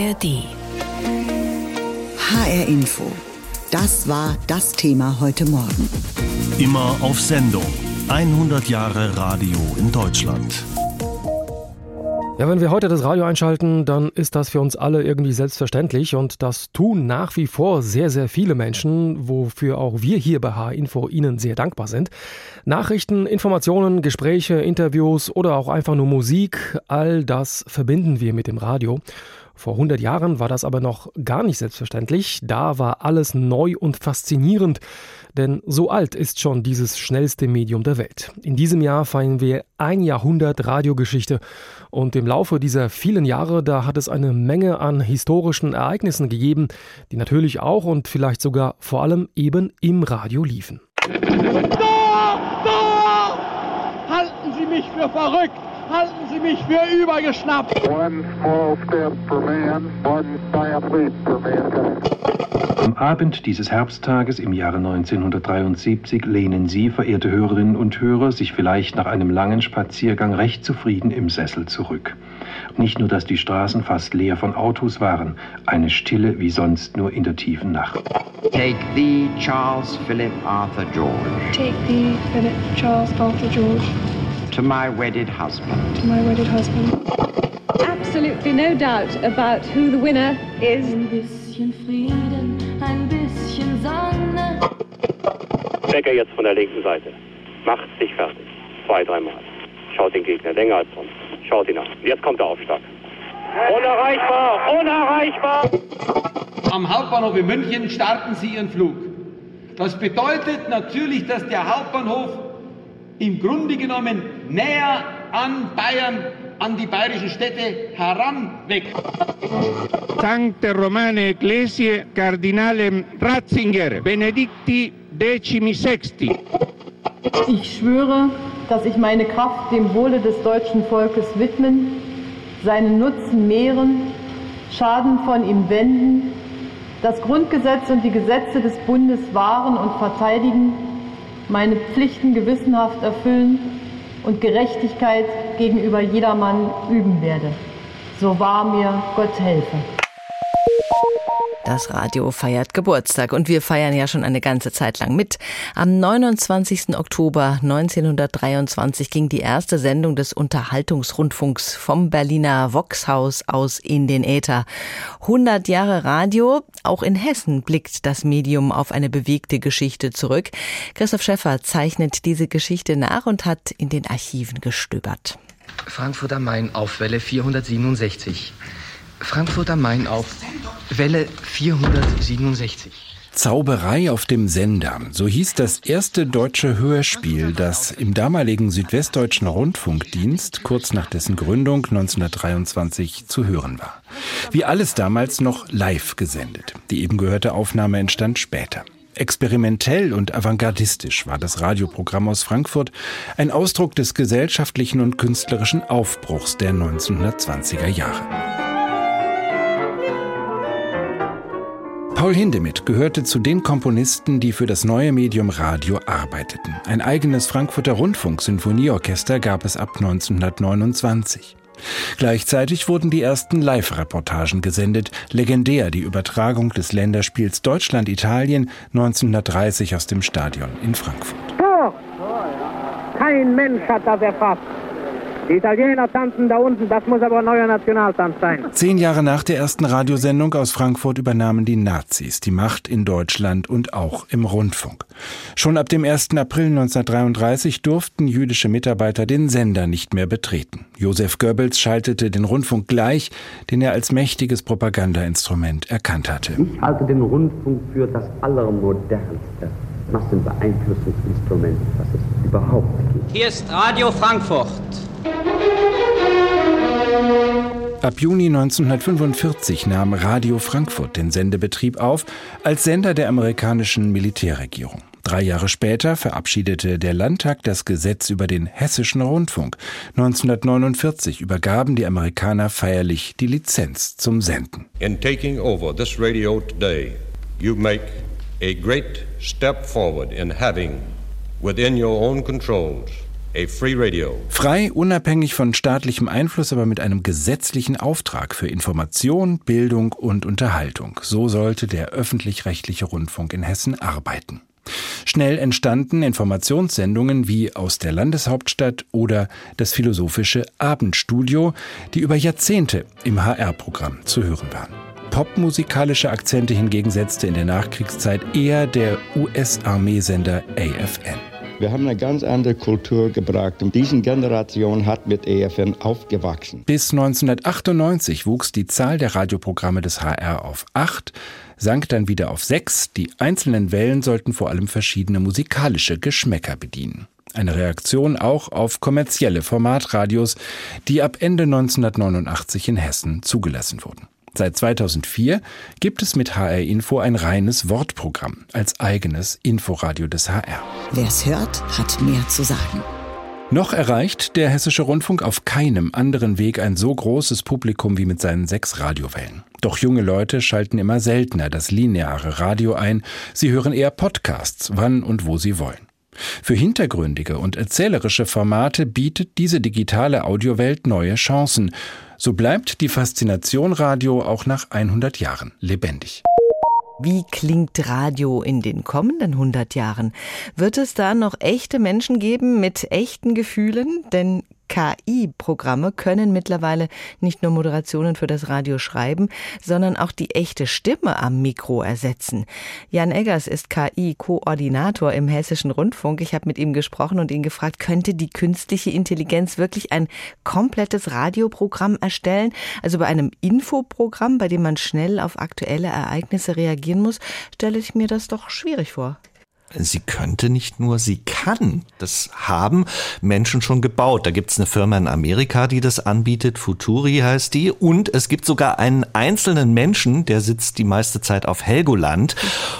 ARD. HR Info. Das war das Thema heute Morgen. Immer auf Sendung. 100 Jahre Radio in Deutschland. Ja, wenn wir heute das Radio einschalten, dann ist das für uns alle irgendwie selbstverständlich und das tun nach wie vor sehr, sehr viele Menschen, wofür auch wir hier bei H-Info Ihnen sehr dankbar sind. Nachrichten, Informationen, Gespräche, Interviews oder auch einfach nur Musik, all das verbinden wir mit dem Radio. Vor 100 Jahren war das aber noch gar nicht selbstverständlich. Da war alles neu und faszinierend. Denn so alt ist schon dieses schnellste Medium der Welt. In diesem Jahr feiern wir ein Jahrhundert Radiogeschichte. Und im Laufe dieser vielen Jahre, da hat es eine Menge an historischen Ereignissen gegeben, die natürlich auch und vielleicht sogar vor allem eben im Radio liefen. Da! Da! Halten Sie mich für verrückt! Halten Sie mich für übergeschnappt. Am Abend dieses Herbsttages im Jahre 1973 lehnen Sie, verehrte Hörerinnen und Hörer, sich vielleicht nach einem langen Spaziergang recht zufrieden im Sessel zurück. Nicht nur, dass die Straßen fast leer von Autos waren, eine Stille wie sonst nur in der tiefen Nacht. Take thee, Charles Philip Arthur George. Take thee, Philip Charles Arthur George. To my wedded husband. To my wedded husband. Absolutely no doubt about who the winner is. Ein bisschen Frieden, ein bisschen Sonne. Becker jetzt von der linken Seite. Macht sich fertig. Zwei, dreimal. Schaut den Gegner länger als sonst. Schaut ihn an. Jetzt kommt der Aufschlag. Unerreichbar! Unerreichbar! Am Hauptbahnhof in München starten Sie Ihren Flug. Das bedeutet natürlich, dass der Hauptbahnhof im Grunde genommen näher an Bayern, an die bayerischen Städte heranwächst. Sancte Romane Ecclesiae Cardinale Ratzinger Benedicti Decimi Sexti. Ich schwöre, dass ich meine Kraft dem Wohle des deutschen Volkes widmen, seinen Nutzen mehren, Schaden von ihm wenden, das Grundgesetz und die Gesetze des Bundes wahren und verteidigen, meine Pflichten gewissenhaft erfüllen und Gerechtigkeit gegenüber jedermann üben werde. So wahr mir Gott helfe. Das Radio feiert Geburtstag und wir feiern ja schon eine ganze Zeit lang mit. Am 29. Oktober 1923 ging die erste Sendung des Unterhaltungsrundfunks vom Berliner Voxhaus aus in den Äther. 100 Jahre Radio, auch in Hessen blickt das Medium auf eine bewegte Geschichte zurück. Christoph Schäffer zeichnet diese Geschichte nach und hat in den Archiven gestöbert. Frankfurt am Main auf Welle 467. Frankfurt am Main auf Welle 467. Zauberei auf dem Sender. So hieß das erste deutsche Hörspiel, das im damaligen Südwestdeutschen Rundfunkdienst kurz nach dessen Gründung 1923 zu hören war. Wie alles damals noch live gesendet. Die eben gehörte Aufnahme entstand später. Experimentell und avantgardistisch war das Radioprogramm aus Frankfurt ein Ausdruck des gesellschaftlichen und künstlerischen Aufbruchs der 1920er Jahre. Paul Hindemith gehörte zu den Komponisten, die für das neue Medium Radio arbeiteten. Ein eigenes Frankfurter Rundfunk-Sinfonieorchester gab es ab 1929. Gleichzeitig wurden die ersten Live-Reportagen gesendet, legendär die Übertragung des Länderspiels Deutschland-Italien 1930 aus dem Stadion in Frankfurt. Tor! Kein Mensch hat das erfasst. Die Italiener tanzen da unten, das muss aber ein neuer Nationaltanz sein. Zehn Jahre nach der ersten Radiosendung aus Frankfurt übernahmen die Nazis die Macht in Deutschland und auch im Rundfunk. Schon ab dem 1. April 1933 durften jüdische Mitarbeiter den Sender nicht mehr betreten. Josef Goebbels schaltete den Rundfunk gleich, den er als mächtiges Propagandainstrument erkannt hatte. Ich halte den Rundfunk für das allermodernste Massenbeeinflussungsinstrument, das es überhaupt gibt. Hier ist Radio Frankfurt. Ab Juni 1945 nahm Radio Frankfurt den Sendebetrieb auf als Sender der amerikanischen Militärregierung. Drei Jahre später verabschiedete der Landtag das Gesetz über den hessischen Rundfunk. 1949 übergaben die Amerikaner feierlich die Lizenz zum Senden. In taking over this radio today, you make a great step forward in having within your own controls A free radio. Frei, unabhängig von staatlichem Einfluss, aber mit einem gesetzlichen Auftrag für Information, Bildung und Unterhaltung. So sollte der öffentlich-rechtliche Rundfunk in Hessen arbeiten. Schnell entstanden Informationssendungen wie aus der Landeshauptstadt oder das philosophische Abendstudio, die über Jahrzehnte im HR-Programm zu hören waren. Popmusikalische Akzente hingegen setzte in der Nachkriegszeit eher der US-Armeesender AFN. Wir haben eine ganz andere Kultur gebracht und diese Generation hat mit EFN aufgewachsen. Bis 1998 wuchs die Zahl der Radioprogramme des HR auf acht, sank dann wieder auf sechs. Die einzelnen Wellen sollten vor allem verschiedene musikalische Geschmäcker bedienen. Eine Reaktion auch auf kommerzielle Formatradios, die ab Ende 1989 in Hessen zugelassen wurden. Seit 2004 gibt es mit HR Info ein reines Wortprogramm als eigenes Inforadio des HR. Wer es hört, hat mehr zu sagen. Noch erreicht der Hessische Rundfunk auf keinem anderen Weg ein so großes Publikum wie mit seinen sechs Radiowellen. Doch junge Leute schalten immer seltener das lineare Radio ein, sie hören eher Podcasts, wann und wo sie wollen. Für hintergründige und erzählerische Formate bietet diese digitale Audiowelt neue Chancen. So bleibt die Faszination Radio auch nach 100 Jahren lebendig. Wie klingt Radio in den kommenden 100 Jahren? Wird es da noch echte Menschen geben mit echten Gefühlen? Denn KI-Programme können mittlerweile nicht nur Moderationen für das Radio schreiben, sondern auch die echte Stimme am Mikro ersetzen. Jan Eggers ist KI-Koordinator im Hessischen Rundfunk. Ich habe mit ihm gesprochen und ihn gefragt, könnte die künstliche Intelligenz wirklich ein komplettes Radioprogramm erstellen? Also bei einem Infoprogramm, bei dem man schnell auf aktuelle Ereignisse reagieren muss, stelle ich mir das doch schwierig vor. Sie könnte nicht nur, sie kann. Das haben Menschen schon gebaut. Da gibt es eine Firma in Amerika, die das anbietet. Futuri heißt die. Und es gibt sogar einen einzelnen Menschen, der sitzt die meiste Zeit auf Helgoland.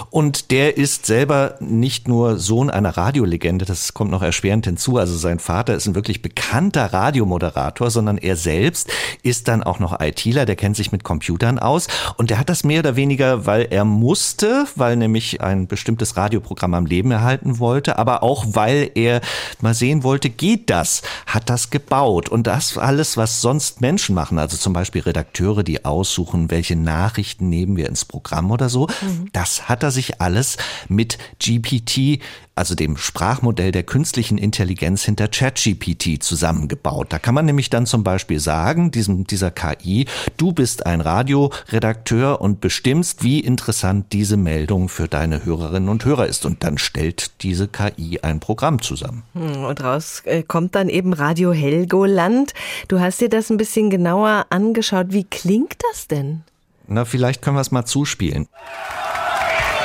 Und der ist selber nicht nur Sohn einer Radiolegende, das kommt noch erschwerend hinzu. Also sein Vater ist ein wirklich bekannter Radiomoderator, sondern er selbst ist dann auch noch ITler, der kennt sich mit Computern aus. Und der hat das mehr oder weniger, weil er musste, weil nämlich ein bestimmtes Radioprogramm am Leben erhalten wollte, aber auch weil er mal sehen wollte, geht das, hat das gebaut. Und das alles, was sonst Menschen machen, also zum Beispiel Redakteure, die aussuchen, welche Nachrichten nehmen wir ins Programm oder so, mhm. das hat er sich alles mit GPT also dem Sprachmodell der künstlichen Intelligenz hinter ChatGPT zusammengebaut. Da kann man nämlich dann zum Beispiel sagen, diesem, dieser KI, du bist ein Radioredakteur und bestimmst, wie interessant diese Meldung für deine Hörerinnen und Hörer ist. Und dann stellt diese KI ein Programm zusammen. Hm, und raus äh, kommt dann eben Radio Helgoland. Du hast dir das ein bisschen genauer angeschaut. Wie klingt das denn? Na, vielleicht können wir es mal zuspielen.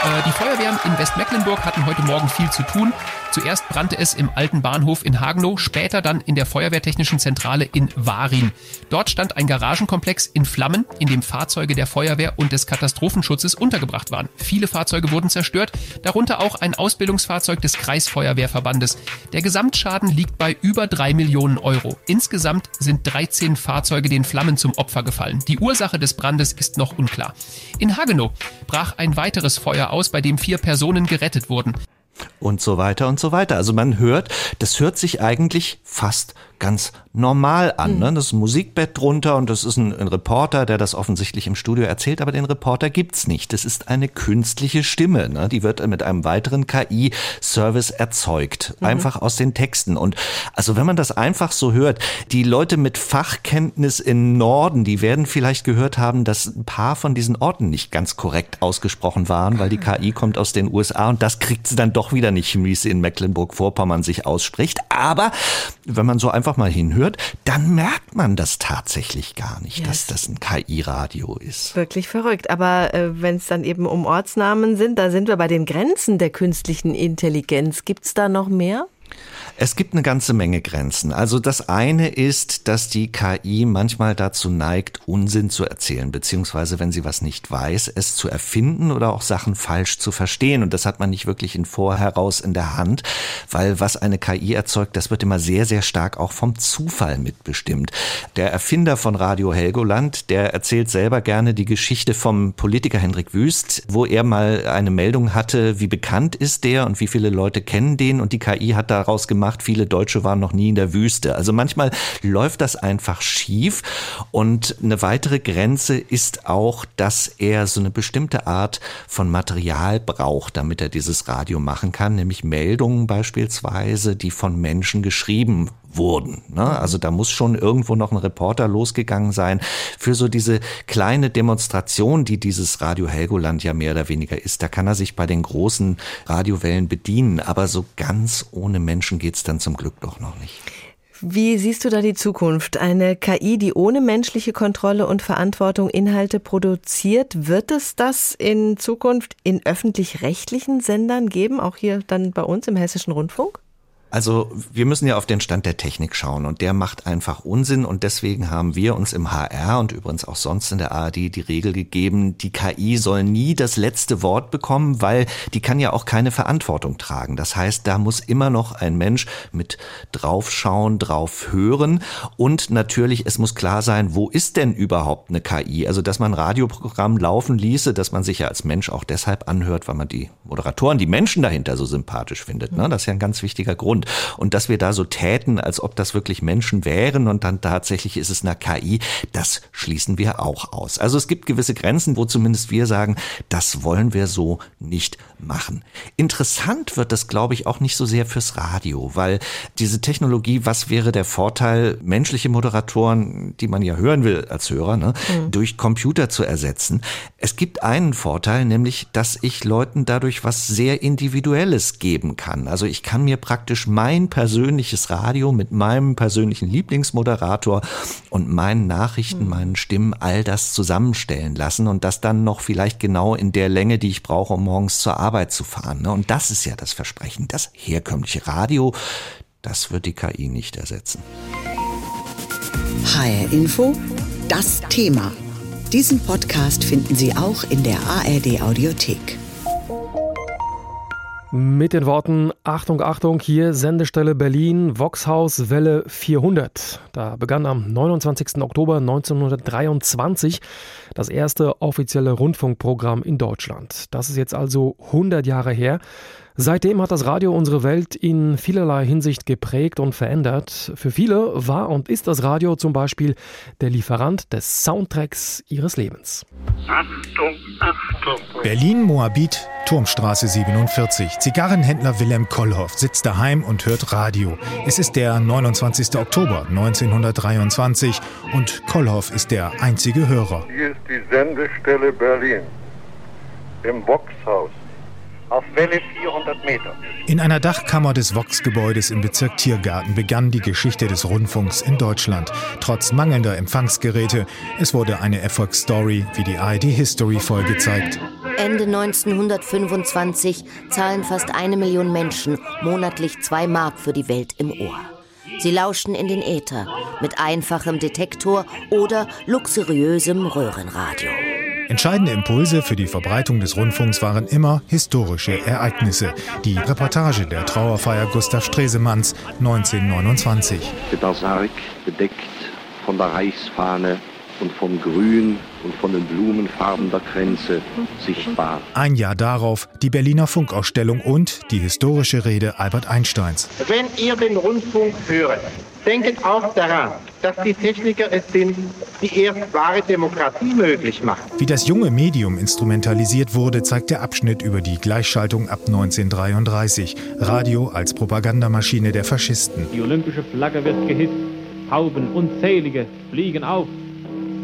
Äh, die Feuerwehren in Westmecklenburg hatten heute Morgen viel zu tun. Zuerst brannte es im alten Bahnhof in Hagenow, später dann in der Feuerwehrtechnischen Zentrale in Warin. Dort stand ein Garagenkomplex in Flammen, in dem Fahrzeuge der Feuerwehr und des Katastrophenschutzes untergebracht waren. Viele Fahrzeuge wurden zerstört, darunter auch ein Ausbildungsfahrzeug des Kreisfeuerwehrverbandes. Der Gesamtschaden liegt bei über drei Millionen Euro. Insgesamt sind 13 Fahrzeuge den Flammen zum Opfer gefallen. Die Ursache des Brandes ist noch unklar. In Hagenow brach ein weiteres Feuer aus, bei dem vier Personen gerettet wurden und so weiter und so weiter. Also man hört, das hört sich eigentlich fast ganz normal an. Ne? Das ist ein Musikbett drunter und das ist ein, ein, Reporter, der das offensichtlich im Studio erzählt, aber den Reporter gibt's nicht. Das ist eine künstliche Stimme. Ne? Die wird mit einem weiteren KI-Service erzeugt. Mhm. Einfach aus den Texten. Und also wenn man das einfach so hört, die Leute mit Fachkenntnis im Norden, die werden vielleicht gehört haben, dass ein paar von diesen Orten nicht ganz korrekt ausgesprochen waren, weil die KI kommt aus den USA und das kriegt sie dann doch wieder nicht wie es in Mecklenburg-Vorpommern sich ausspricht. Aber wenn man so einfach einfach mal hinhört, dann merkt man das tatsächlich gar nicht, yes. dass das ein KI-Radio ist. Wirklich verrückt. Aber äh, wenn es dann eben um Ortsnamen sind, da sind wir bei den Grenzen der künstlichen Intelligenz. Gibt es da noch mehr? Es gibt eine ganze Menge Grenzen. Also das eine ist, dass die KI manchmal dazu neigt, Unsinn zu erzählen, beziehungsweise wenn sie was nicht weiß, es zu erfinden oder auch Sachen falsch zu verstehen. Und das hat man nicht wirklich in Vorheraus in der Hand, weil was eine KI erzeugt, das wird immer sehr, sehr stark auch vom Zufall mitbestimmt. Der Erfinder von Radio Helgoland, der erzählt selber gerne die Geschichte vom Politiker Hendrik Wüst, wo er mal eine Meldung hatte, wie bekannt ist der und wie viele Leute kennen den und die KI hat daraus gemacht. Viele Deutsche waren noch nie in der Wüste. Also manchmal läuft das einfach schief. Und eine weitere Grenze ist auch, dass er so eine bestimmte Art von Material braucht, damit er dieses Radio machen kann, nämlich Meldungen beispielsweise, die von Menschen geschrieben wurden. Ne? Also da muss schon irgendwo noch ein Reporter losgegangen sein für so diese kleine Demonstration, die dieses Radio Helgoland ja mehr oder weniger ist. Da kann er sich bei den großen Radiowellen bedienen, aber so ganz ohne Menschen geht's dann zum Glück doch noch nicht. Wie siehst du da die Zukunft? Eine KI, die ohne menschliche Kontrolle und Verantwortung Inhalte produziert, wird es das in Zukunft in öffentlich-rechtlichen Sendern geben, auch hier dann bei uns im Hessischen Rundfunk? Also wir müssen ja auf den Stand der Technik schauen und der macht einfach Unsinn und deswegen haben wir uns im HR und übrigens auch sonst in der ARD die Regel gegeben, die KI soll nie das letzte Wort bekommen, weil die kann ja auch keine Verantwortung tragen. Das heißt, da muss immer noch ein Mensch mit draufschauen, drauf hören und natürlich, es muss klar sein, wo ist denn überhaupt eine KI? Also, dass man Radioprogramm laufen ließe, dass man sich ja als Mensch auch deshalb anhört, weil man die Moderatoren, die Menschen dahinter so sympathisch findet. Ne? Das ist ja ein ganz wichtiger Grund. Grund. Und dass wir da so täten, als ob das wirklich Menschen wären und dann tatsächlich ist es eine KI, das schließen wir auch aus. Also es gibt gewisse Grenzen, wo zumindest wir sagen, das wollen wir so nicht machen. Interessant wird das, glaube ich, auch nicht so sehr fürs Radio, weil diese Technologie, was wäre der Vorteil, menschliche Moderatoren, die man ja hören will als Hörer, ne, mhm. durch Computer zu ersetzen? Es gibt einen Vorteil, nämlich, dass ich Leuten dadurch was sehr Individuelles geben kann. Also ich kann mir praktisch mein persönliches Radio mit meinem persönlichen Lieblingsmoderator und meinen Nachrichten, mhm. meinen Stimmen, all das zusammenstellen lassen und das dann noch vielleicht genau in der Länge, die ich brauche, um morgens zur Arbeit zu fahren. Ne? Und das ist ja das Versprechen. Das herkömmliche Radio, das wird die KI nicht ersetzen. HR Info, das Thema. Diesen Podcast finden Sie auch in der ARD Audiothek. Mit den Worten Achtung, Achtung, hier Sendestelle Berlin, Voxhaus Welle 400. Da begann am 29. Oktober 1923 das erste offizielle Rundfunkprogramm in Deutschland. Das ist jetzt also 100 Jahre her. Seitdem hat das Radio unsere Welt in vielerlei Hinsicht geprägt und verändert. Für viele war und ist das Radio zum Beispiel der Lieferant des Soundtracks ihres Lebens. Achtung, Achtung. Berlin-Moabit, Turmstraße 47. Zigarrenhändler Wilhelm Kollhoff sitzt daheim und hört Radio. Es ist der 29. Oktober 1923 und Kollhoff ist der einzige Hörer. Hier ist die Sendestelle Berlin im Boxhaus auf Welle 400 Meter. In einer Dachkammer des Vox-Gebäudes im Bezirk Tiergarten begann die Geschichte des Rundfunks in Deutschland. Trotz mangelnder Empfangsgeräte, es wurde eine Erfolgsstory, wie die ARD History Folge zeigt. Ende 1925 zahlen fast eine Million Menschen monatlich zwei Mark für die Welt im Ohr. Sie lauschen in den Äther mit einfachem Detektor oder luxuriösem Röhrenradio. Entscheidende Impulse für die Verbreitung des Rundfunks waren immer historische Ereignisse. Die Reportage der Trauerfeier Gustav Stresemanns 1929. Der Sarg bedeckt von der Reichsfahne und vom Grün und von den Blumenfarben der Kränze sichtbar. Ein Jahr darauf die Berliner Funkausstellung und die historische Rede Albert Einsteins. Wenn ihr den Rundfunk hört, denken auch daran, dass die Techniker es sind, die erst wahre Demokratie möglich machen. Wie das junge Medium instrumentalisiert wurde, zeigt der Abschnitt über die Gleichschaltung ab 1933. Radio als Propagandamaschine der Faschisten. Die olympische Flagge wird gehisst, Hauben unzählige fliegen auf.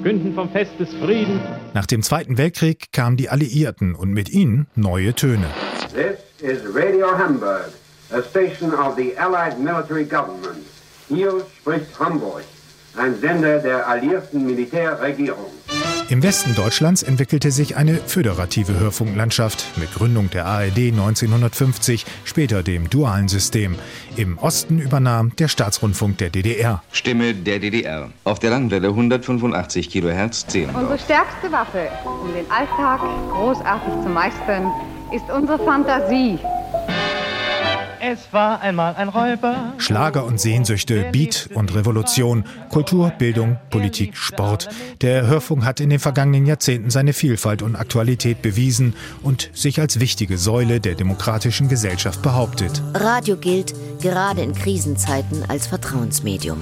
Künden vom Fest des Friedens. Nach dem Zweiten Weltkrieg kamen die Alliierten und mit ihnen neue Töne. This is Radio Hamburg, a station of the Allied Military Government. Hier spricht Hamburg, ein Sender der alliierten Militärregierung. Im Westen Deutschlands entwickelte sich eine föderative Hörfunklandschaft mit Gründung der ARD 1950, später dem dualen System. Im Osten übernahm der Staatsrundfunk der DDR. Stimme der DDR. Auf der Landwelle 185 kHz 10. Unsere stärkste Waffe, um den Alltag großartig zu meistern, ist unsere Fantasie. Es war einmal ein Räuber. Schlager und Sehnsüchte, Beat und Revolution, Kultur, Bildung, Politik, Sport. Der Hörfunk hat in den vergangenen Jahrzehnten seine Vielfalt und Aktualität bewiesen und sich als wichtige Säule der demokratischen Gesellschaft behauptet. Radio gilt gerade in Krisenzeiten als Vertrauensmedium.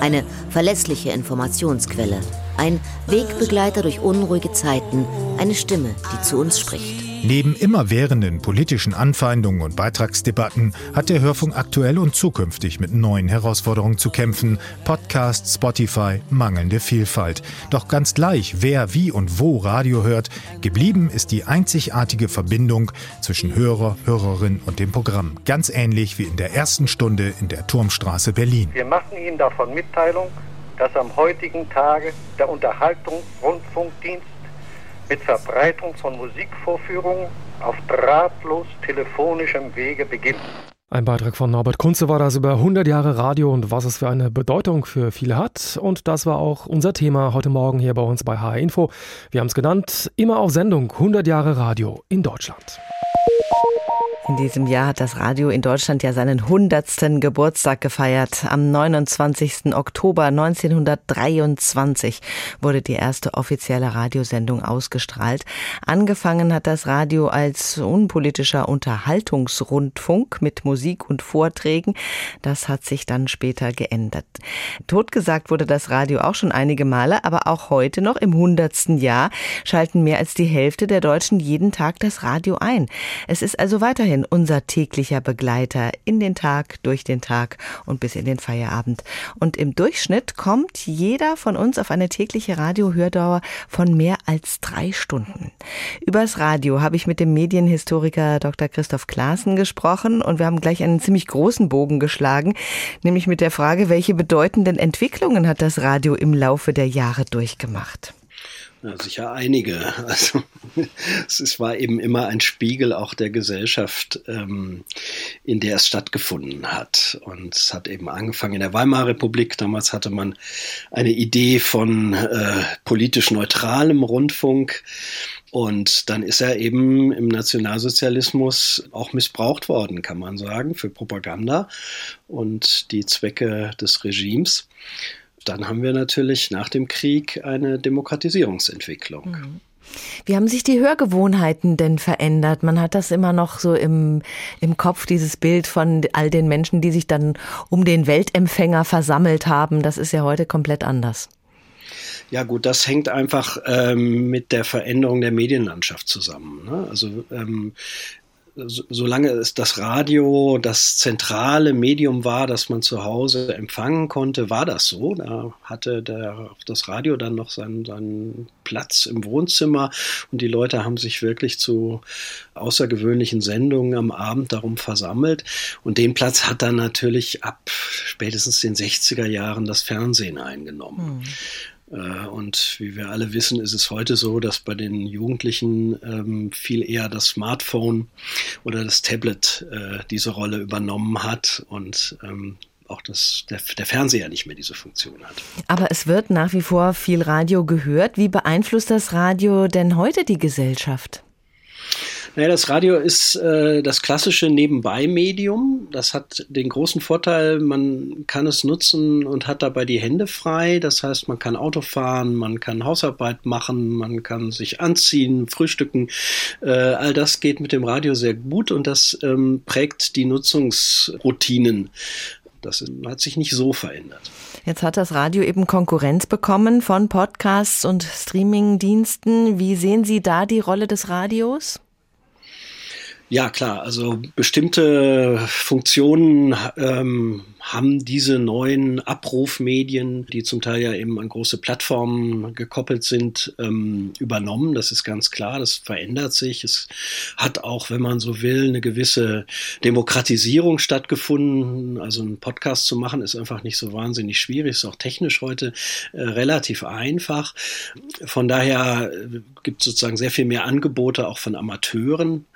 Eine verlässliche Informationsquelle, ein Wegbegleiter durch unruhige Zeiten, eine Stimme, die zu uns spricht. Neben immerwährenden politischen Anfeindungen und Beitragsdebatten hat der Hörfunk aktuell und zukünftig mit neuen Herausforderungen zu kämpfen. Podcast, Spotify, mangelnde Vielfalt. Doch ganz gleich, wer wie und wo Radio hört, geblieben ist die einzigartige Verbindung zwischen Hörer, Hörerin und dem Programm. Ganz ähnlich wie in der ersten Stunde in der Turmstraße Berlin. Wir machen Ihnen davon Mitteilung, dass am heutigen Tage der Unterhaltungsrundfunkdienst mit Verbreitung von Musikvorführungen auf drahtlos telefonischem Wege beginnt. Ein Beitrag von Norbert Kunze war das über 100 Jahre Radio und was es für eine Bedeutung für viele hat. Und das war auch unser Thema heute Morgen hier bei uns bei HR Info. Wir haben es genannt, immer auf Sendung 100 Jahre Radio in Deutschland. In diesem Jahr hat das Radio in Deutschland ja seinen 100. Geburtstag gefeiert. Am 29. Oktober 1923 wurde die erste offizielle Radiosendung ausgestrahlt. Angefangen hat das Radio als unpolitischer Unterhaltungsrundfunk mit Musik und Vorträgen. Das hat sich dann später geändert. Totgesagt wurde das Radio auch schon einige Male, aber auch heute noch im 100. Jahr schalten mehr als die Hälfte der Deutschen jeden Tag das Radio ein. Es ist also weiterhin weiterhin unser täglicher Begleiter in den Tag, durch den Tag und bis in den Feierabend. Und im Durchschnitt kommt jeder von uns auf eine tägliche Radiohördauer von mehr als drei Stunden. Übers Radio habe ich mit dem Medienhistoriker Dr. Christoph Klaassen gesprochen und wir haben gleich einen ziemlich großen Bogen geschlagen, nämlich mit der Frage, welche bedeutenden Entwicklungen hat das Radio im Laufe der Jahre durchgemacht? Ja, sicher einige. Also es war eben immer ein Spiegel auch der Gesellschaft, ähm, in der es stattgefunden hat. Und es hat eben angefangen in der Weimarer Republik. Damals hatte man eine Idee von äh, politisch neutralem Rundfunk. Und dann ist er eben im Nationalsozialismus auch missbraucht worden, kann man sagen, für Propaganda und die Zwecke des Regimes dann haben wir natürlich nach dem Krieg eine Demokratisierungsentwicklung. Mhm. Wie haben sich die Hörgewohnheiten denn verändert? Man hat das immer noch so im, im Kopf, dieses Bild von all den Menschen, die sich dann um den Weltempfänger versammelt haben. Das ist ja heute komplett anders. Ja gut, das hängt einfach ähm, mit der Veränderung der Medienlandschaft zusammen. Ne? Also ähm, solange es das Radio das zentrale Medium war, das man zu Hause empfangen konnte, war das so. Da hatte der, das Radio dann noch seinen, seinen Platz im Wohnzimmer und die Leute haben sich wirklich zu außergewöhnlichen Sendungen am Abend darum versammelt. Und den Platz hat dann natürlich ab spätestens den 60er Jahren das Fernsehen eingenommen. Mhm. Äh, und wie wir alle wissen, ist es heute so, dass bei den Jugendlichen ähm, viel eher das Smartphone oder das Tablet äh, diese Rolle übernommen hat und ähm, auch das, der, der Fernseher nicht mehr diese Funktion hat. Aber es wird nach wie vor viel Radio gehört. Wie beeinflusst das Radio denn heute die Gesellschaft? Naja, das Radio ist äh, das klassische Nebenbei-Medium. Das hat den großen Vorteil, man kann es nutzen und hat dabei die Hände frei. Das heißt, man kann Auto fahren, man kann Hausarbeit machen, man kann sich anziehen, frühstücken. Äh, all das geht mit dem Radio sehr gut und das ähm, prägt die Nutzungsroutinen. Das hat sich nicht so verändert. Jetzt hat das Radio eben Konkurrenz bekommen von Podcasts und Streamingdiensten. Wie sehen Sie da die Rolle des Radios? Ja, klar. Also bestimmte Funktionen ähm, haben diese neuen Abrufmedien, die zum Teil ja eben an große Plattformen gekoppelt sind, ähm, übernommen. Das ist ganz klar. Das verändert sich. Es hat auch, wenn man so will, eine gewisse Demokratisierung stattgefunden. Also einen Podcast zu machen ist einfach nicht so wahnsinnig schwierig. Ist auch technisch heute äh, relativ einfach. Von daher äh, gibt es sozusagen sehr viel mehr Angebote auch von Amateuren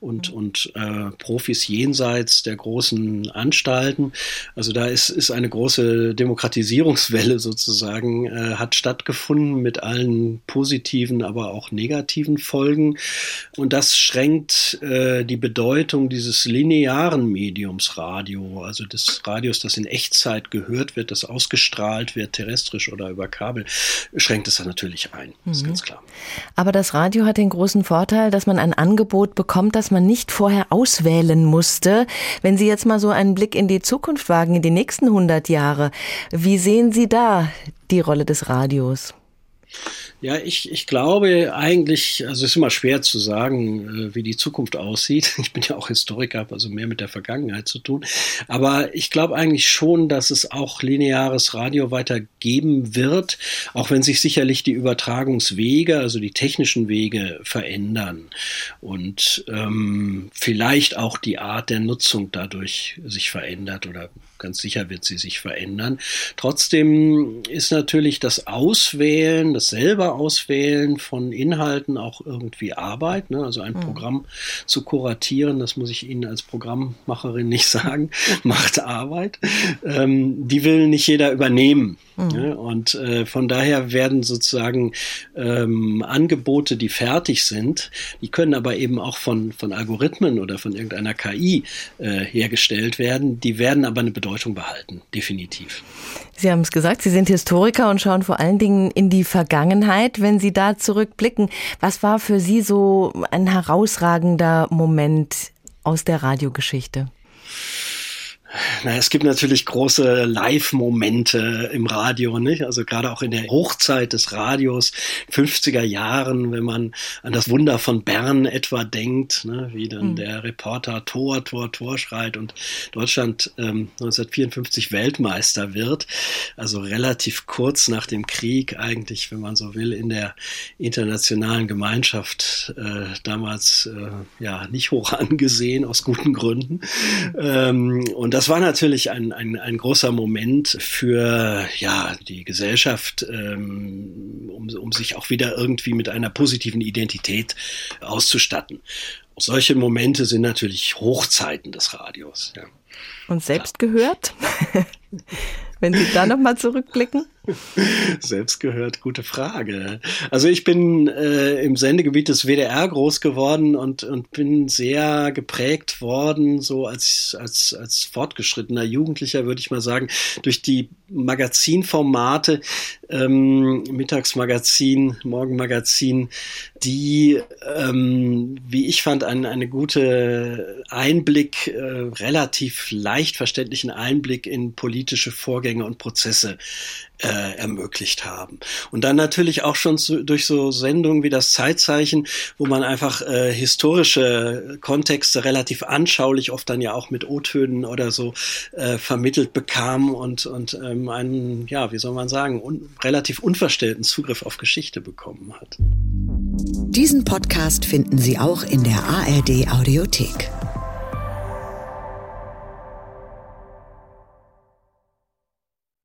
und und, und äh, Profis jenseits der großen Anstalten. Also da ist, ist eine große Demokratisierungswelle sozusagen, äh, hat stattgefunden mit allen positiven, aber auch negativen Folgen. Und das schränkt äh, die Bedeutung dieses linearen Mediums Radio, also des Radios, das in Echtzeit gehört wird, das ausgestrahlt wird, terrestrisch oder über Kabel, schränkt es dann natürlich ein. Mhm. ist ganz klar. Aber das Radio hat den großen Vorteil, dass man ein Angebot bekommt, das man nicht vorher auswählen musste. Wenn Sie jetzt mal so einen Blick in die Zukunft wagen, in die nächsten 100 Jahre, wie sehen Sie da die Rolle des Radios? Ja, ich, ich glaube eigentlich, also es ist immer schwer zu sagen, äh, wie die Zukunft aussieht. Ich bin ja auch Historiker, habe also mehr mit der Vergangenheit zu tun. Aber ich glaube eigentlich schon, dass es auch lineares Radio weiter geben wird, auch wenn sich sicherlich die Übertragungswege, also die technischen Wege verändern und ähm, vielleicht auch die Art der Nutzung dadurch sich verändert oder Ganz sicher wird sie sich verändern. Trotzdem ist natürlich das Auswählen, das selber Auswählen von Inhalten auch irgendwie Arbeit. Ne? Also ein mhm. Programm zu kuratieren, das muss ich Ihnen als Programmmacherin nicht sagen, macht Arbeit. Ähm, die will nicht jeder übernehmen. Mhm. Ne? Und äh, von daher werden sozusagen ähm, Angebote, die fertig sind, die können aber eben auch von, von Algorithmen oder von irgendeiner KI äh, hergestellt werden. Die werden aber eine Bedeutung behalten, definitiv. Sie haben es gesagt, Sie sind Historiker und schauen vor allen Dingen in die Vergangenheit. Wenn Sie da zurückblicken, was war für Sie so ein herausragender Moment aus der Radiogeschichte? Na, es gibt natürlich große Live-Momente im Radio, nicht? Also gerade auch in der Hochzeit des Radios, 50er Jahren, wenn man an das Wunder von Bern etwa denkt, ne? wie dann mhm. der Reporter Tor, Tor, Tor schreit und Deutschland ähm, 1954 Weltmeister wird. Also relativ kurz nach dem Krieg eigentlich, wenn man so will, in der internationalen Gemeinschaft äh, damals äh, ja nicht hoch angesehen aus guten Gründen. Ähm, und das war natürlich ein, ein, ein großer Moment für ja, die Gesellschaft, ähm, um, um sich auch wieder irgendwie mit einer positiven Identität auszustatten. Solche Momente sind natürlich Hochzeiten des Radios. Ja. Und selbst ja. gehört? Wenn Sie da nochmal zurückblicken? Selbst gehört, gute Frage. Also ich bin äh, im Sendegebiet des WDR groß geworden und, und bin sehr geprägt worden, so als, als, als fortgeschrittener Jugendlicher, würde ich mal sagen, durch die Magazinformate, ähm, Mittagsmagazin, Morgenmagazin, die, ähm, wie ich fand, ein, eine gute Einblick, äh, relativ leicht verständlichen Einblick in politische Vorgänge und Prozesse äh, ermöglicht haben. Und dann natürlich auch schon zu, durch so Sendungen wie das Zeitzeichen, wo man einfach äh, historische Kontexte relativ anschaulich, oft dann ja auch mit O-Tönen oder so äh, vermittelt bekam und, und ähm, einen, ja, wie soll man sagen, un relativ unverstellten Zugriff auf Geschichte bekommen hat. Diesen Podcast finden Sie auch in der ARD Audiothek.